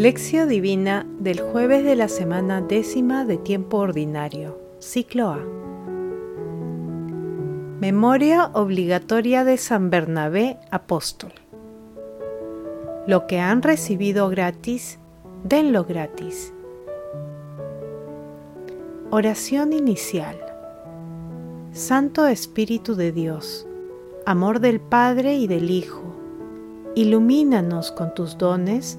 Lección Divina del jueves de la semana décima de tiempo ordinario, ciclo A. Memoria obligatoria de San Bernabé, apóstol. Lo que han recibido gratis, denlo gratis. Oración inicial. Santo Espíritu de Dios, amor del Padre y del Hijo, ilumínanos con tus dones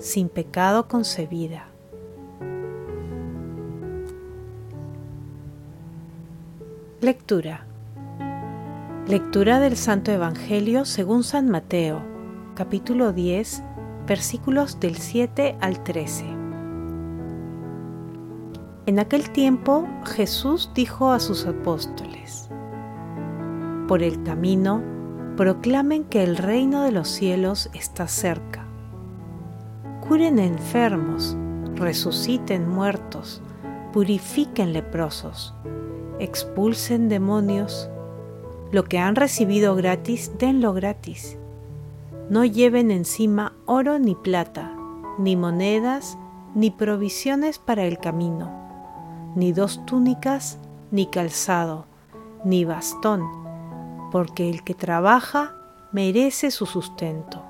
sin pecado concebida. Lectura. Lectura del Santo Evangelio según San Mateo, capítulo 10, versículos del 7 al 13. En aquel tiempo Jesús dijo a sus apóstoles, Por el camino proclamen que el reino de los cielos está cerca curen enfermos, resuciten muertos, purifiquen leprosos, expulsen demonios. Lo que han recibido gratis, denlo gratis. No lleven encima oro ni plata, ni monedas, ni provisiones para el camino, ni dos túnicas, ni calzado, ni bastón, porque el que trabaja merece su sustento.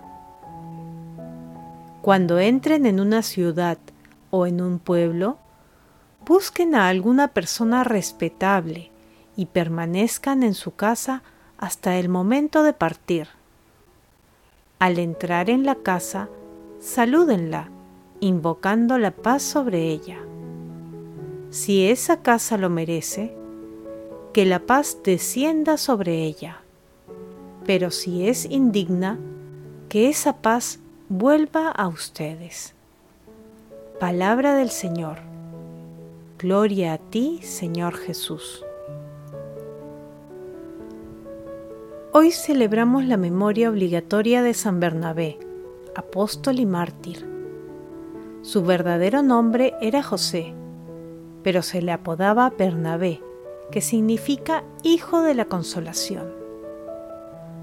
Cuando entren en una ciudad o en un pueblo, busquen a alguna persona respetable y permanezcan en su casa hasta el momento de partir. Al entrar en la casa, salúdenla, invocando la paz sobre ella. Si esa casa lo merece, que la paz descienda sobre ella. Pero si es indigna, que esa paz vuelva a ustedes. Palabra del Señor. Gloria a ti, Señor Jesús. Hoy celebramos la memoria obligatoria de San Bernabé, apóstol y mártir. Su verdadero nombre era José, pero se le apodaba Bernabé, que significa Hijo de la Consolación.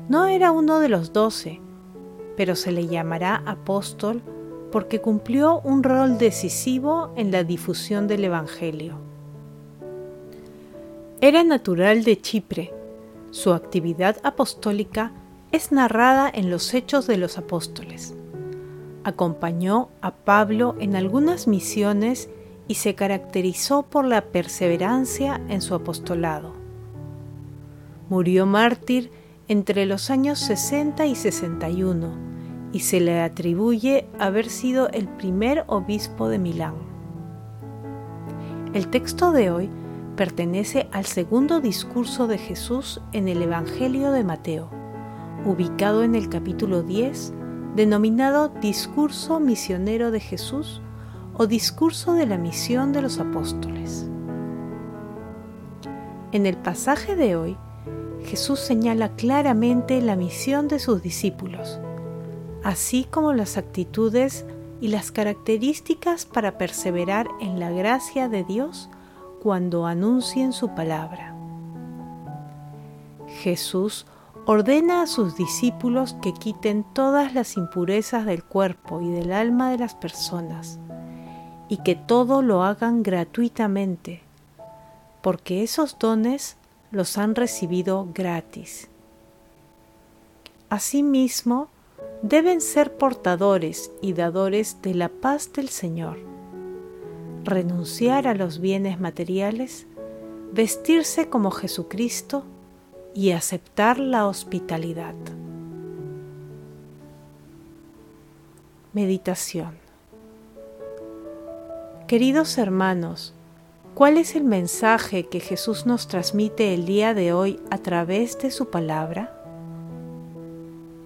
No era uno de los doce, pero se le llamará apóstol porque cumplió un rol decisivo en la difusión del Evangelio. Era natural de Chipre. Su actividad apostólica es narrada en los Hechos de los Apóstoles. Acompañó a Pablo en algunas misiones y se caracterizó por la perseverancia en su apostolado. Murió mártir entre los años 60 y 61 y se le atribuye haber sido el primer obispo de Milán. El texto de hoy pertenece al segundo discurso de Jesús en el Evangelio de Mateo, ubicado en el capítulo 10, denominado Discurso Misionero de Jesús o Discurso de la Misión de los Apóstoles. En el pasaje de hoy, Jesús señala claramente la misión de sus discípulos, así como las actitudes y las características para perseverar en la gracia de Dios cuando anuncien su palabra. Jesús ordena a sus discípulos que quiten todas las impurezas del cuerpo y del alma de las personas y que todo lo hagan gratuitamente, porque esos dones los han recibido gratis. Asimismo, deben ser portadores y dadores de la paz del Señor, renunciar a los bienes materiales, vestirse como Jesucristo y aceptar la hospitalidad. Meditación Queridos hermanos, ¿Cuál es el mensaje que Jesús nos transmite el día de hoy a través de su palabra?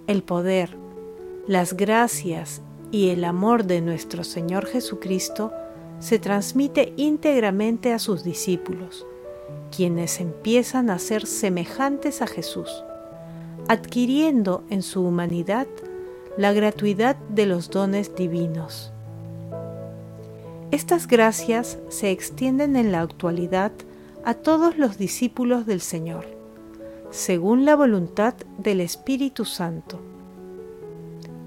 El poder, las gracias y el amor de nuestro Señor Jesucristo se transmite íntegramente a sus discípulos, quienes empiezan a ser semejantes a Jesús, adquiriendo en su humanidad la gratuidad de los dones divinos. Estas gracias se extienden en la actualidad a todos los discípulos del Señor, según la voluntad del Espíritu Santo.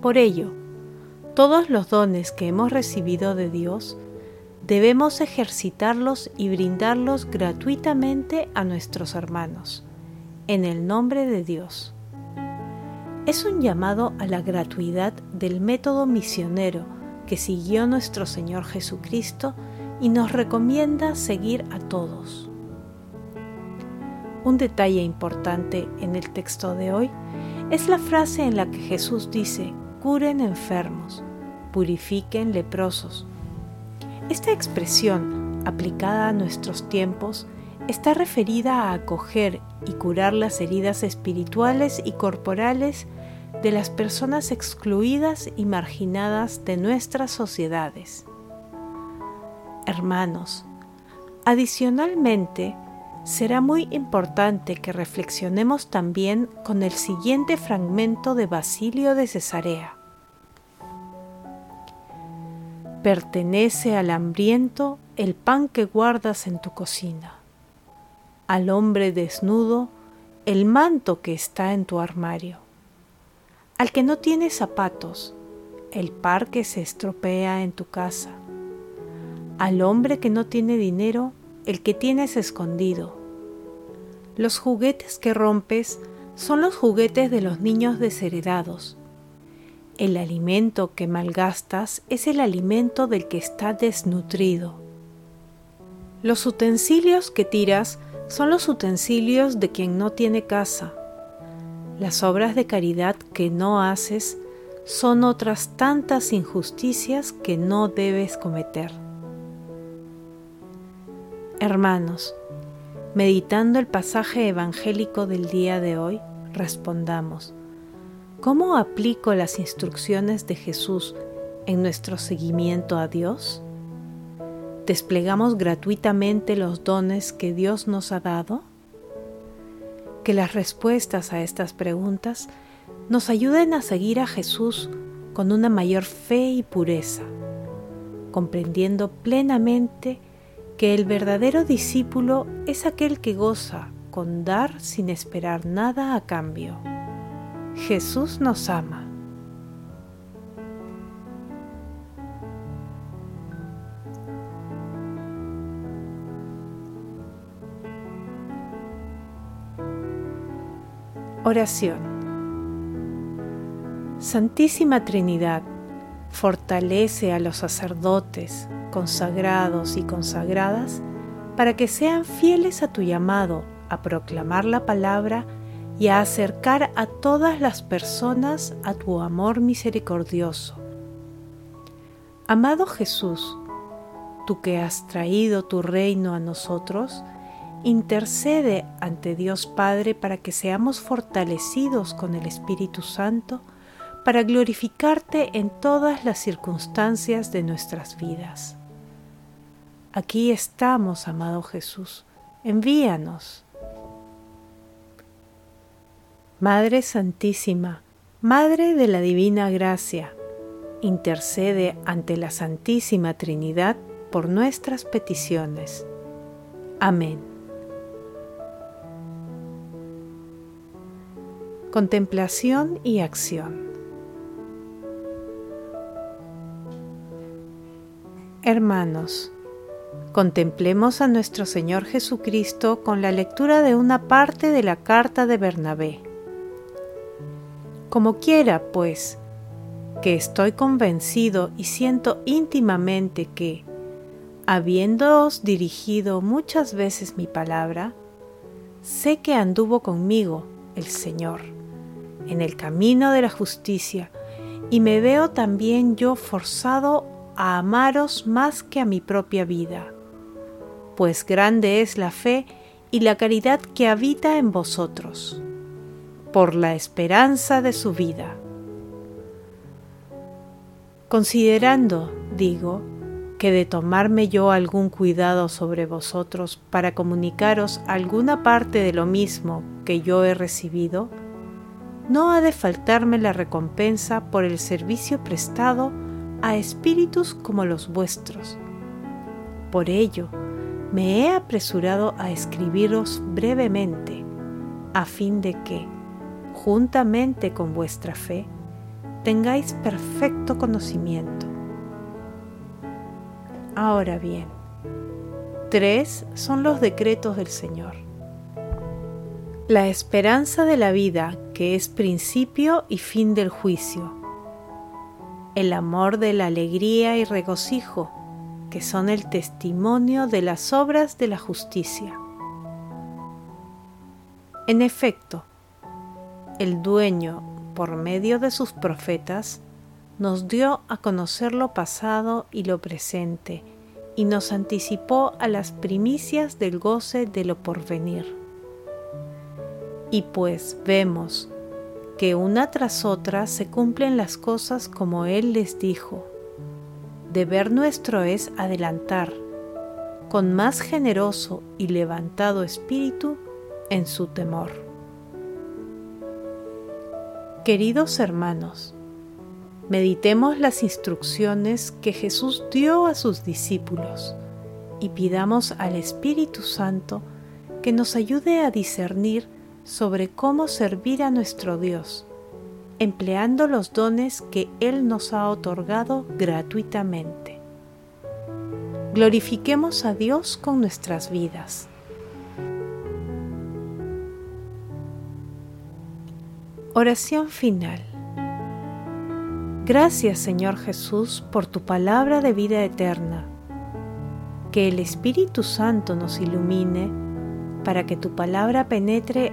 Por ello, todos los dones que hemos recibido de Dios debemos ejercitarlos y brindarlos gratuitamente a nuestros hermanos, en el nombre de Dios. Es un llamado a la gratuidad del método misionero siguió nuestro Señor Jesucristo y nos recomienda seguir a todos. Un detalle importante en el texto de hoy es la frase en la que Jesús dice, curen enfermos, purifiquen leprosos. Esta expresión, aplicada a nuestros tiempos, está referida a acoger y curar las heridas espirituales y corporales de las personas excluidas y marginadas de nuestras sociedades. Hermanos, adicionalmente, será muy importante que reflexionemos también con el siguiente fragmento de Basilio de Cesarea. Pertenece al hambriento el pan que guardas en tu cocina, al hombre desnudo el manto que está en tu armario, al que no tiene zapatos el par que se estropea en tu casa, al hombre que no tiene dinero el que tienes escondido. Los juguetes que rompes son los juguetes de los niños desheredados. El alimento que malgastas es el alimento del que está desnutrido. Los utensilios que tiras son los utensilios de quien no tiene casa. Las obras de caridad que no haces son otras tantas injusticias que no debes cometer. Hermanos, meditando el pasaje evangélico del día de hoy, respondamos, ¿cómo aplico las instrucciones de Jesús en nuestro seguimiento a Dios? ¿Desplegamos gratuitamente los dones que Dios nos ha dado? Que las respuestas a estas preguntas nos ayuden a seguir a Jesús con una mayor fe y pureza, comprendiendo plenamente que el verdadero discípulo es aquel que goza con dar sin esperar nada a cambio. Jesús nos ama. Oración Santísima Trinidad, fortalece a los sacerdotes, consagrados y consagradas para que sean fieles a tu llamado a proclamar la palabra y a acercar a todas las personas a tu amor misericordioso. Amado Jesús, tú que has traído tu reino a nosotros, intercede ante Dios Padre para que seamos fortalecidos con el Espíritu Santo para glorificarte en todas las circunstancias de nuestras vidas. Aquí estamos, amado Jesús, envíanos. Madre Santísima, Madre de la Divina Gracia, intercede ante la Santísima Trinidad por nuestras peticiones. Amén. Contemplación y acción. Hermanos, Contemplemos a nuestro Señor Jesucristo con la lectura de una parte de la carta de Bernabé. Como quiera, pues, que estoy convencido y siento íntimamente que, habiéndoos dirigido muchas veces mi palabra, sé que anduvo conmigo el Señor en el camino de la justicia, y me veo también yo forzado a amaros más que a mi propia vida pues grande es la fe y la caridad que habita en vosotros, por la esperanza de su vida. Considerando, digo, que de tomarme yo algún cuidado sobre vosotros para comunicaros alguna parte de lo mismo que yo he recibido, no ha de faltarme la recompensa por el servicio prestado a espíritus como los vuestros. Por ello, me he apresurado a escribiros brevemente, a fin de que, juntamente con vuestra fe, tengáis perfecto conocimiento. Ahora bien, tres son los decretos del Señor. La esperanza de la vida, que es principio y fin del juicio. El amor de la alegría y regocijo, que son el testimonio de las obras de la justicia. En efecto, el dueño, por medio de sus profetas, nos dio a conocer lo pasado y lo presente, y nos anticipó a las primicias del goce de lo porvenir. Y pues vemos que una tras otra se cumplen las cosas como Él les dijo. Deber nuestro es adelantar, con más generoso y levantado espíritu, en su temor. Queridos hermanos, meditemos las instrucciones que Jesús dio a sus discípulos y pidamos al Espíritu Santo que nos ayude a discernir sobre cómo servir a nuestro Dios, empleando los dones que Él nos ha otorgado gratuitamente. Glorifiquemos a Dios con nuestras vidas. Oración final. Gracias Señor Jesús por tu palabra de vida eterna. Que el Espíritu Santo nos ilumine para que tu palabra penetre